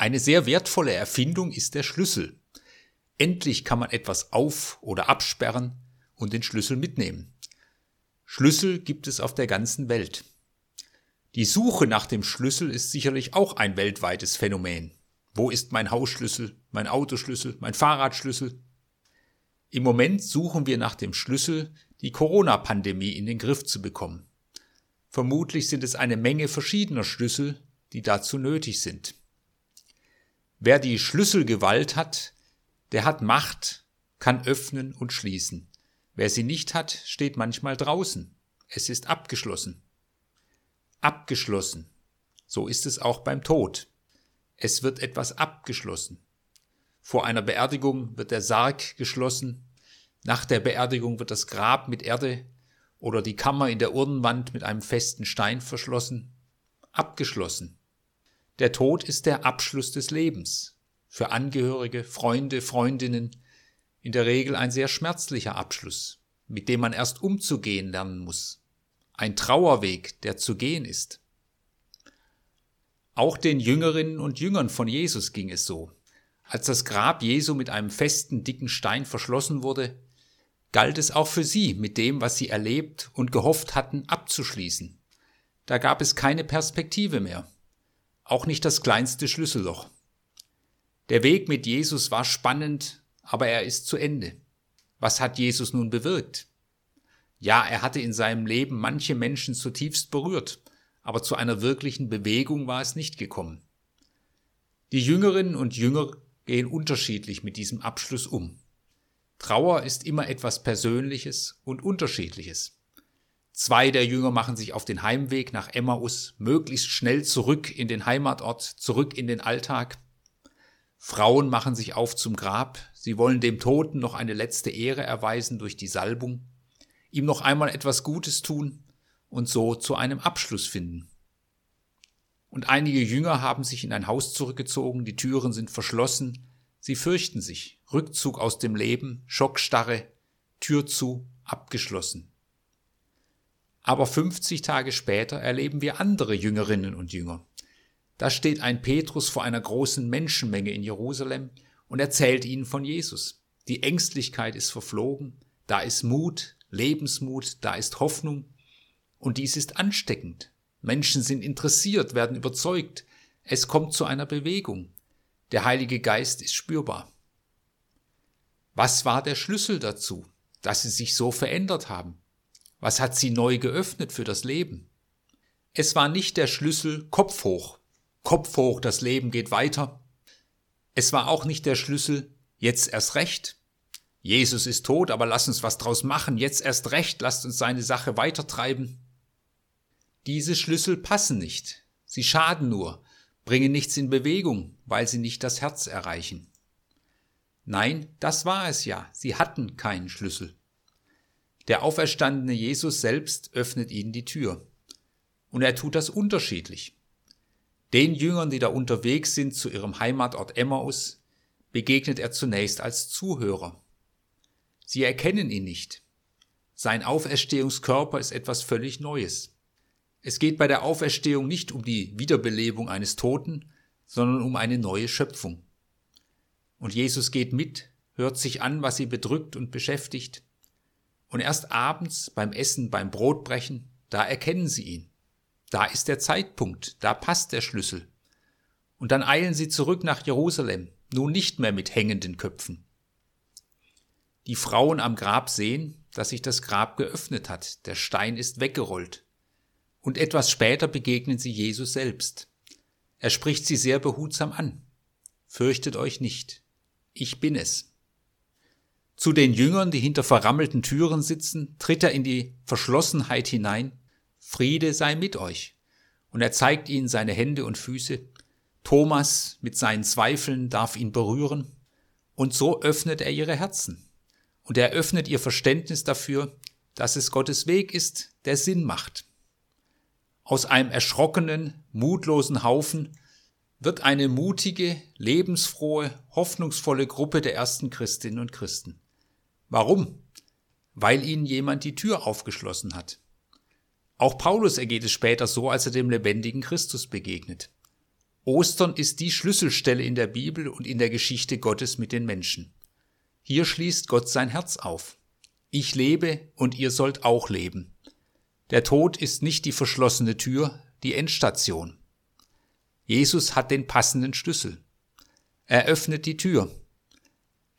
Eine sehr wertvolle Erfindung ist der Schlüssel. Endlich kann man etwas auf- oder absperren und den Schlüssel mitnehmen. Schlüssel gibt es auf der ganzen Welt. Die Suche nach dem Schlüssel ist sicherlich auch ein weltweites Phänomen. Wo ist mein Hausschlüssel, mein Autoschlüssel, mein Fahrradschlüssel? Im Moment suchen wir nach dem Schlüssel, die Corona-Pandemie in den Griff zu bekommen. Vermutlich sind es eine Menge verschiedener Schlüssel, die dazu nötig sind. Wer die Schlüsselgewalt hat, der hat Macht, kann öffnen und schließen. Wer sie nicht hat, steht manchmal draußen. Es ist abgeschlossen. Abgeschlossen. So ist es auch beim Tod. Es wird etwas abgeschlossen. Vor einer Beerdigung wird der Sarg geschlossen. Nach der Beerdigung wird das Grab mit Erde oder die Kammer in der Urnenwand mit einem festen Stein verschlossen. Abgeschlossen. Der Tod ist der Abschluss des Lebens. Für Angehörige, Freunde, Freundinnen in der Regel ein sehr schmerzlicher Abschluss, mit dem man erst umzugehen lernen muss. Ein Trauerweg, der zu gehen ist. Auch den Jüngerinnen und Jüngern von Jesus ging es so. Als das Grab Jesu mit einem festen, dicken Stein verschlossen wurde, galt es auch für sie, mit dem, was sie erlebt und gehofft hatten, abzuschließen. Da gab es keine Perspektive mehr auch nicht das kleinste Schlüsselloch. Der Weg mit Jesus war spannend, aber er ist zu Ende. Was hat Jesus nun bewirkt? Ja, er hatte in seinem Leben manche Menschen zutiefst berührt, aber zu einer wirklichen Bewegung war es nicht gekommen. Die Jüngerinnen und Jünger gehen unterschiedlich mit diesem Abschluss um. Trauer ist immer etwas Persönliches und Unterschiedliches. Zwei der Jünger machen sich auf den Heimweg nach Emmaus, möglichst schnell zurück in den Heimatort, zurück in den Alltag. Frauen machen sich auf zum Grab, sie wollen dem Toten noch eine letzte Ehre erweisen durch die Salbung, ihm noch einmal etwas Gutes tun und so zu einem Abschluss finden. Und einige Jünger haben sich in ein Haus zurückgezogen, die Türen sind verschlossen, sie fürchten sich, Rückzug aus dem Leben, Schockstarre, Tür zu, abgeschlossen. Aber 50 Tage später erleben wir andere Jüngerinnen und Jünger. Da steht ein Petrus vor einer großen Menschenmenge in Jerusalem und erzählt ihnen von Jesus. Die Ängstlichkeit ist verflogen, da ist Mut, Lebensmut, da ist Hoffnung und dies ist ansteckend. Menschen sind interessiert, werden überzeugt, es kommt zu einer Bewegung. Der Heilige Geist ist spürbar. Was war der Schlüssel dazu, dass sie sich so verändert haben? Was hat sie neu geöffnet für das Leben? Es war nicht der Schlüssel Kopf hoch. Kopf hoch, das Leben geht weiter. Es war auch nicht der Schlüssel jetzt erst recht. Jesus ist tot, aber lass uns was draus machen. Jetzt erst recht, lasst uns seine Sache weitertreiben. Diese Schlüssel passen nicht. Sie schaden nur, bringen nichts in Bewegung, weil sie nicht das Herz erreichen. Nein, das war es ja. Sie hatten keinen Schlüssel. Der auferstandene Jesus selbst öffnet ihnen die Tür. Und er tut das unterschiedlich. Den Jüngern, die da unterwegs sind zu ihrem Heimatort Emmaus, begegnet er zunächst als Zuhörer. Sie erkennen ihn nicht. Sein Auferstehungskörper ist etwas völlig Neues. Es geht bei der Auferstehung nicht um die Wiederbelebung eines Toten, sondern um eine neue Schöpfung. Und Jesus geht mit, hört sich an, was sie bedrückt und beschäftigt, und erst abends beim Essen, beim Brotbrechen, da erkennen sie ihn. Da ist der Zeitpunkt, da passt der Schlüssel. Und dann eilen sie zurück nach Jerusalem, nun nicht mehr mit hängenden Köpfen. Die Frauen am Grab sehen, dass sich das Grab geöffnet hat, der Stein ist weggerollt. Und etwas später begegnen sie Jesus selbst. Er spricht sie sehr behutsam an. Fürchtet euch nicht, ich bin es. Zu den Jüngern, die hinter verrammelten Türen sitzen, tritt er in die Verschlossenheit hinein. Friede sei mit euch. Und er zeigt ihnen seine Hände und Füße. Thomas mit seinen Zweifeln darf ihn berühren. Und so öffnet er ihre Herzen. Und er öffnet ihr Verständnis dafür, dass es Gottes Weg ist, der Sinn macht. Aus einem erschrockenen, mutlosen Haufen wird eine mutige, lebensfrohe, hoffnungsvolle Gruppe der ersten Christinnen und Christen. Warum? Weil ihnen jemand die Tür aufgeschlossen hat. Auch Paulus ergeht es später so, als er dem lebendigen Christus begegnet. Ostern ist die Schlüsselstelle in der Bibel und in der Geschichte Gottes mit den Menschen. Hier schließt Gott sein Herz auf. Ich lebe und ihr sollt auch leben. Der Tod ist nicht die verschlossene Tür, die Endstation. Jesus hat den passenden Schlüssel. Er öffnet die Tür.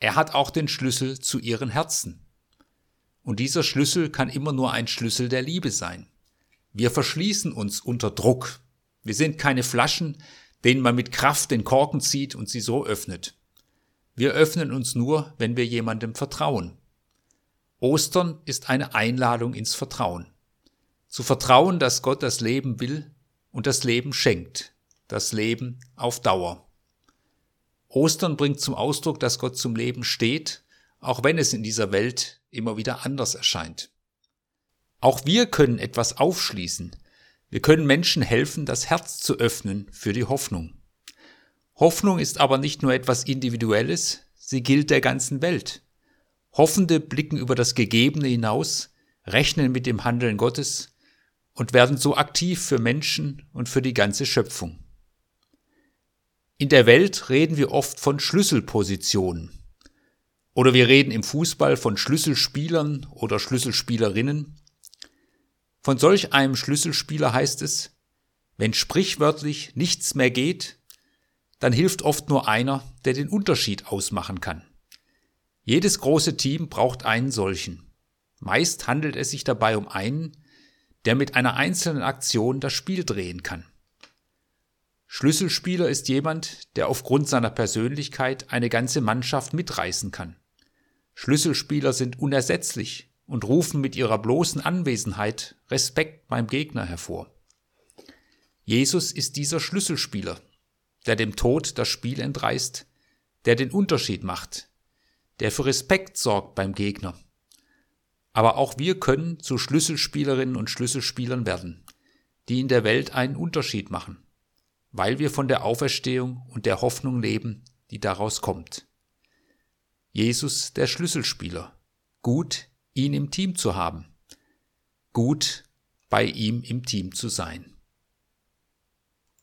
Er hat auch den Schlüssel zu ihren Herzen. Und dieser Schlüssel kann immer nur ein Schlüssel der Liebe sein. Wir verschließen uns unter Druck. Wir sind keine Flaschen, denen man mit Kraft den Korken zieht und sie so öffnet. Wir öffnen uns nur, wenn wir jemandem vertrauen. Ostern ist eine Einladung ins Vertrauen. Zu vertrauen, dass Gott das Leben will und das Leben schenkt, das Leben auf Dauer. Ostern bringt zum Ausdruck, dass Gott zum Leben steht, auch wenn es in dieser Welt immer wieder anders erscheint. Auch wir können etwas aufschließen. Wir können Menschen helfen, das Herz zu öffnen für die Hoffnung. Hoffnung ist aber nicht nur etwas Individuelles, sie gilt der ganzen Welt. Hoffende blicken über das Gegebene hinaus, rechnen mit dem Handeln Gottes und werden so aktiv für Menschen und für die ganze Schöpfung. In der Welt reden wir oft von Schlüsselpositionen. Oder wir reden im Fußball von Schlüsselspielern oder Schlüsselspielerinnen. Von solch einem Schlüsselspieler heißt es, wenn sprichwörtlich nichts mehr geht, dann hilft oft nur einer, der den Unterschied ausmachen kann. Jedes große Team braucht einen solchen. Meist handelt es sich dabei um einen, der mit einer einzelnen Aktion das Spiel drehen kann. Schlüsselspieler ist jemand, der aufgrund seiner Persönlichkeit eine ganze Mannschaft mitreißen kann. Schlüsselspieler sind unersetzlich und rufen mit ihrer bloßen Anwesenheit Respekt beim Gegner hervor. Jesus ist dieser Schlüsselspieler, der dem Tod das Spiel entreißt, der den Unterschied macht, der für Respekt sorgt beim Gegner. Aber auch wir können zu Schlüsselspielerinnen und Schlüsselspielern werden, die in der Welt einen Unterschied machen weil wir von der Auferstehung und der Hoffnung leben, die daraus kommt. Jesus der Schlüsselspieler. Gut, ihn im Team zu haben. Gut, bei ihm im Team zu sein.